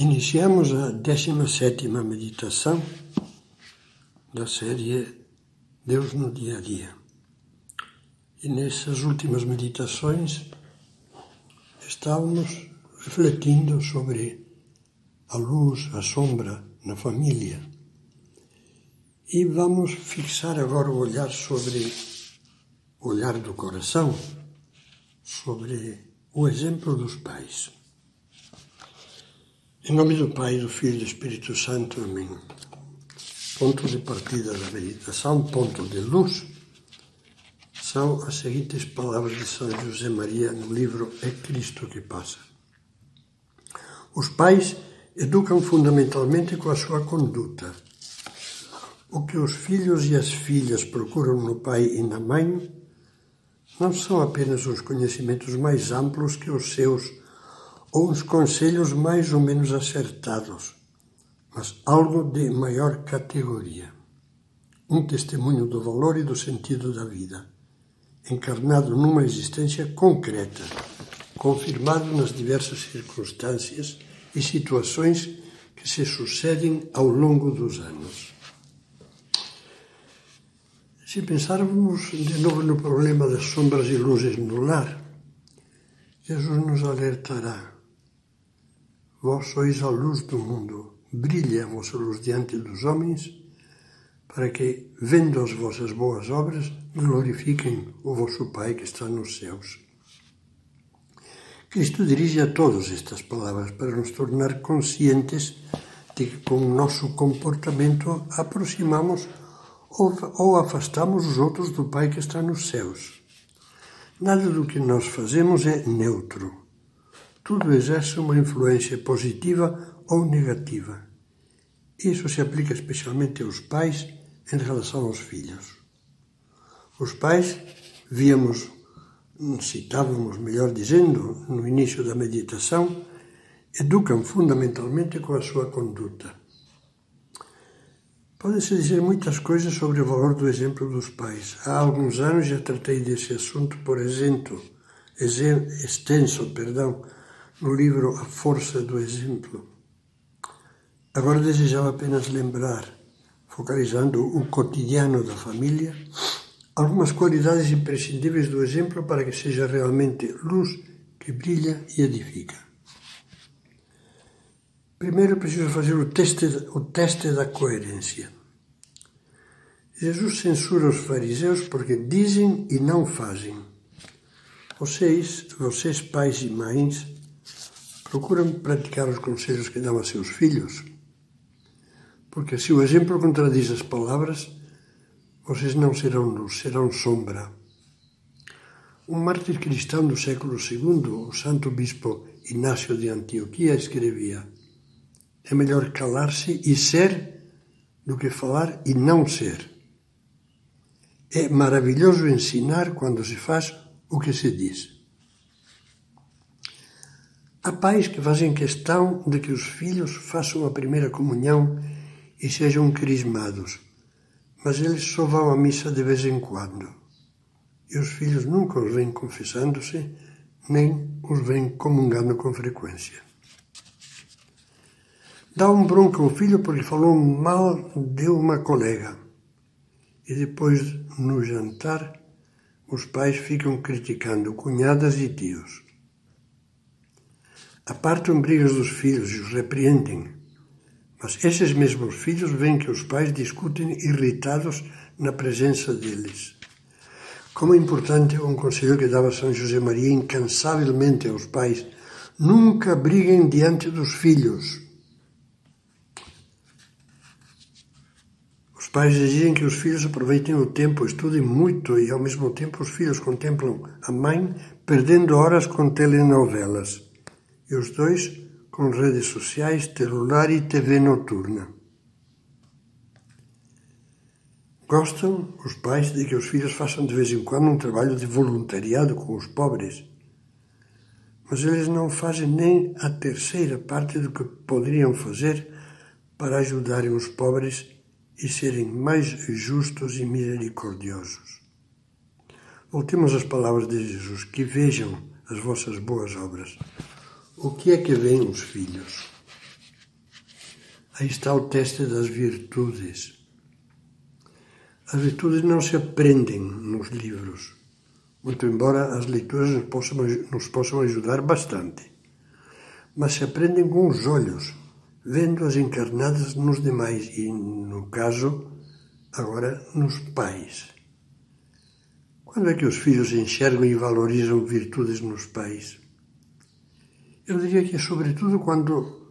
Iniciamos a 17 meditação da série Deus no Dia a Dia. E nessas últimas meditações estávamos refletindo sobre a luz, a sombra na família. E vamos fixar agora o olhar sobre o olhar do coração, sobre o exemplo dos pais. Em nome do Pai, do Filho e do Espírito Santo. Amém. Ponto de partida da meditação, ponto de luz, são as seguintes palavras de São José Maria no livro É Cristo que Passa. Os pais educam fundamentalmente com a sua conduta. O que os filhos e as filhas procuram no pai e na mãe não são apenas os conhecimentos mais amplos que os seus uns conselhos mais ou menos acertados, mas algo de maior categoria. Um testemunho do valor e do sentido da vida, encarnado numa existência concreta, confirmado nas diversas circunstâncias e situações que se sucedem ao longo dos anos. Se pensarmos de novo no problema das sombras e luzes no lar, Jesus nos alertará Vós sois a luz do mundo, brilha a vossa luz diante dos homens, para que, vendo as vossas boas obras, glorifiquem o vosso Pai que está nos céus. Cristo dirige a todos estas palavras para nos tornar conscientes de que com o nosso comportamento aproximamos ou afastamos os outros do Pai que está nos céus. Nada do que nós fazemos é neutro tudo exerce uma influência positiva ou negativa. Isso se aplica especialmente aos pais em relação aos filhos. Os pais, víamos, citávamos, melhor dizendo, no início da meditação, educam fundamentalmente com a sua conduta. Pode-se dizer muitas coisas sobre o valor do exemplo dos pais. Há alguns anos já tratei desse assunto, por exemplo, extenso, perdão, no livro A Força do Exemplo. Agora desejava apenas lembrar, focalizando o cotidiano da família, algumas qualidades imprescindíveis do exemplo para que seja realmente luz que brilha e edifica. Primeiro preciso fazer o teste, o teste da coerência. Jesus censura os fariseus porque dizem e não fazem. Vocês, vocês pais e mães, procuram praticar os conselhos que dão a seus filhos, porque se o exemplo contradiz as palavras, vocês não serão luz, serão sombra. Um mártir cristão do século II, o santo bispo Inácio de Antioquia, escrevia: É melhor calar-se e ser do que falar e não ser. É maravilhoso ensinar quando se faz o que se diz. Há pais que fazem questão de que os filhos façam a primeira comunhão e sejam crismados, mas eles só vão à missa de vez em quando. E os filhos nunca os vêm confessando-se, nem os vêm comungando com frequência. Dá um bronca ao filho porque falou mal de uma colega. E depois, no jantar, os pais ficam criticando cunhadas e tios. Apartam brigas dos filhos e os repreendem. Mas esses mesmos filhos veem que os pais discutem irritados na presença deles. Como é importante um conselho que dava São José Maria incansavelmente aos pais: nunca briguem diante dos filhos. Os pais exigem que os filhos aproveitem o tempo, estudem muito e, ao mesmo tempo, os filhos contemplam a mãe perdendo horas com telenovelas e os dois com redes sociais, celular e TV noturna. Gostam os pais de que os filhos façam de vez em quando um trabalho de voluntariado com os pobres, mas eles não fazem nem a terceira parte do que poderiam fazer para ajudarem os pobres e serem mais justos e misericordiosos. Voltemos às palavras de Jesus: que vejam as vossas boas obras. O que é que veem os filhos? Aí está o teste das virtudes. As virtudes não se aprendem nos livros, muito embora as leituras nos possam, nos possam ajudar bastante, mas se aprendem com os olhos, vendo-as encarnadas nos demais e, no caso, agora nos pais. Quando é que os filhos enxergam e valorizam virtudes nos pais? Eu diria que é sobretudo quando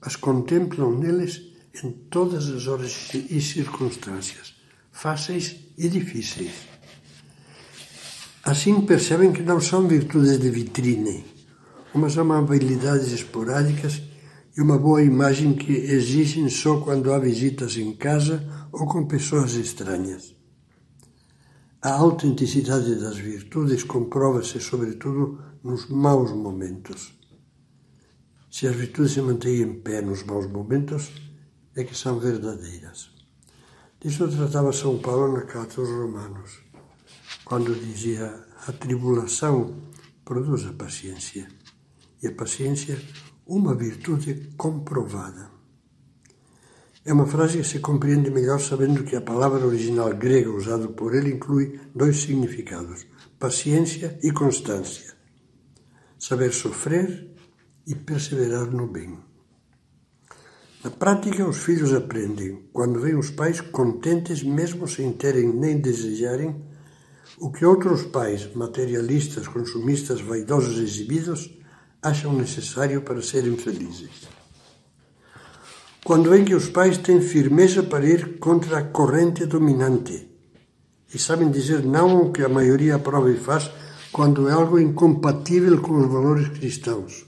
as contemplam neles em todas as horas e circunstâncias, fáceis e difíceis. Assim percebem que não são virtudes de vitrine, umas amabilidades esporádicas e uma boa imagem que existem só quando há visitas em casa ou com pessoas estranhas. A autenticidade das virtudes comprova-se sobretudo nos maus momentos. Se as virtudes se mantêm em pé nos maus momentos, é que são verdadeiras. Disso tratava São Paulo na Carta aos Romanos, quando dizia: a tribulação produz a paciência, e a paciência, uma virtude comprovada. É uma frase que se compreende melhor sabendo que a palavra original grega usada por ele inclui dois significados: paciência e constância. Saber sofrer e perseverar no bem. Na prática, os filhos aprendem, quando veem os pais contentes, mesmo sem terem nem desejarem, o que outros pais, materialistas, consumistas, vaidosos exibidos, acham necessário para serem felizes. Quando veem que os pais têm firmeza para ir contra a corrente dominante e sabem dizer não ao que a maioria aprova e faz quando é algo incompatível com os valores cristãos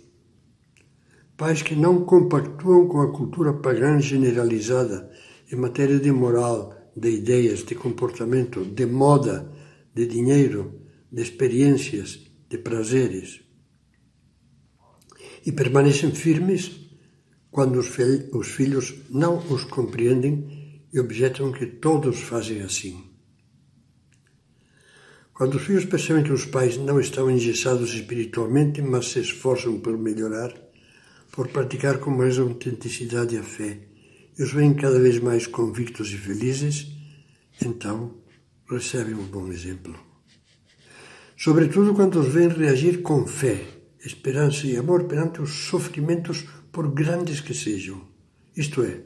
pais que não compactuam com a cultura pagã generalizada em matéria de moral, de ideias, de comportamento, de moda, de dinheiro, de experiências, de prazeres. E permanecem firmes quando os, os filhos não os compreendem e objetam que todos fazem assim. Quando os filhos percebem que os pais não estão engessados espiritualmente, mas se esforçam por melhorar, por praticar com mais autenticidade a fé e os veem cada vez mais convictos e felizes, então recebem um bom exemplo. Sobretudo quando os veem reagir com fé, esperança e amor perante os sofrimentos, por grandes que sejam. Isto é,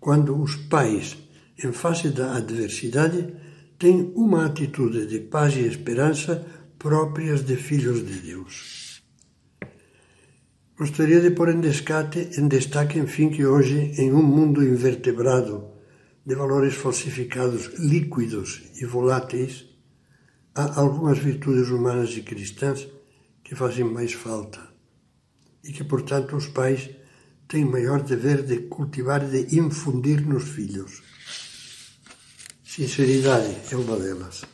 quando os pais, em face da adversidade, têm uma atitude de paz e esperança próprias de filhos de Deus. Gostaria de pôr em destaque, em destaque, enfim, que hoje, em um mundo invertebrado de valores falsificados, líquidos e voláteis, há algumas virtudes humanas e cristãs que fazem mais falta e que, portanto, os pais têm maior dever de cultivar e de infundir nos filhos. Sinceridade é uma delas.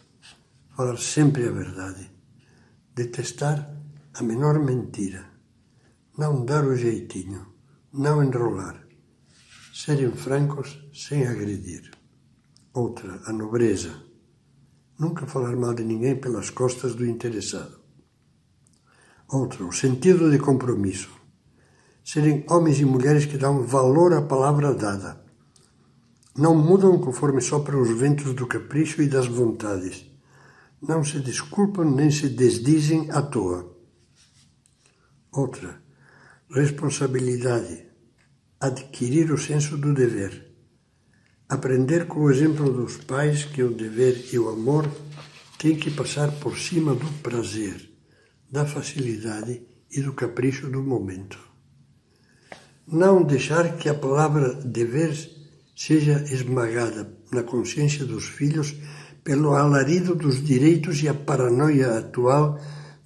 Falar sempre a verdade. Detestar a menor mentira não dar o jeitinho, não enrolar, serem francos sem agredir. Outra, a nobreza. Nunca falar mal de ninguém pelas costas do interessado. Outra, o sentido de compromisso. Serem homens e mulheres que dão valor à palavra dada. Não mudam conforme sopram os ventos do capricho e das vontades. Não se desculpam nem se desdizem à toa. Outra, responsabilidade, adquirir o senso do dever, aprender com o exemplo dos pais que o dever e o amor têm que passar por cima do prazer, da facilidade e do capricho do momento. Não deixar que a palavra dever seja esmagada na consciência dos filhos pelo alarido dos direitos e a paranoia atual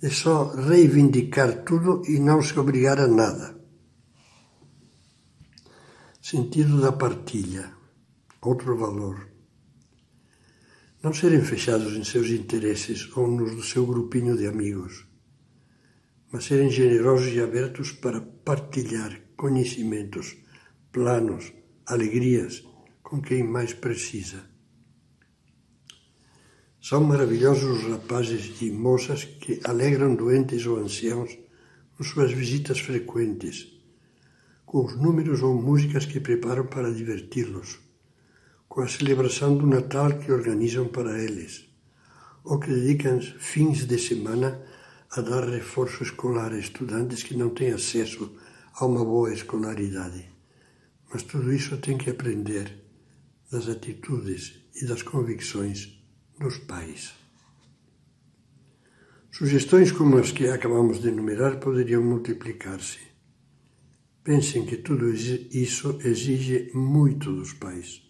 é só reivindicar tudo e não se obrigar a nada. Sentido da partilha, outro valor. Não serem fechados em seus interesses ou nos do seu grupinho de amigos, mas serem generosos e abertos para partilhar conhecimentos, planos, alegrias com quem mais precisa. São maravilhosos os rapazes e moças que alegram doentes ou anciãos com suas visitas frequentes, com os números ou músicas que preparam para diverti-los, com a celebração do Natal que organizam para eles, ou que dedicam fins de semana a dar reforço escolar a estudantes que não têm acesso a uma boa escolaridade. Mas tudo isso tem que aprender das atitudes e das convicções dos pais. Sugestões como as que acabamos de enumerar poderiam multiplicar-se. Pensem que tudo isso exige muito dos pais,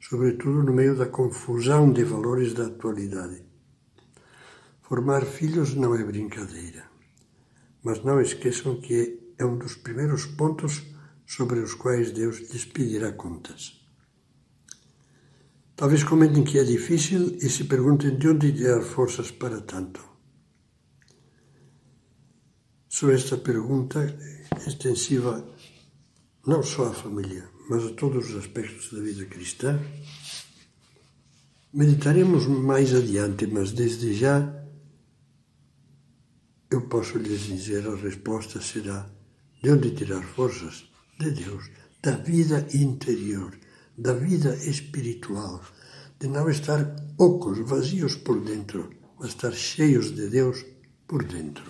sobretudo no meio da confusão de valores da atualidade. Formar filhos não é brincadeira, mas não esqueçam que é um dos primeiros pontos sobre os quais Deus lhes pedirá contas. Talvez comentem que é difícil e se perguntem de onde tirar forças para tanto. Sobre esta pergunta extensiva não só à família, mas a todos os aspectos da vida cristã, meditaremos mais adiante, mas desde já eu posso lhes dizer a resposta será de onde tirar forças? De Deus, da vida interior da vida espiritual, de não estar ocos, vazios por dentro, mas estar cheios de Deus por dentro.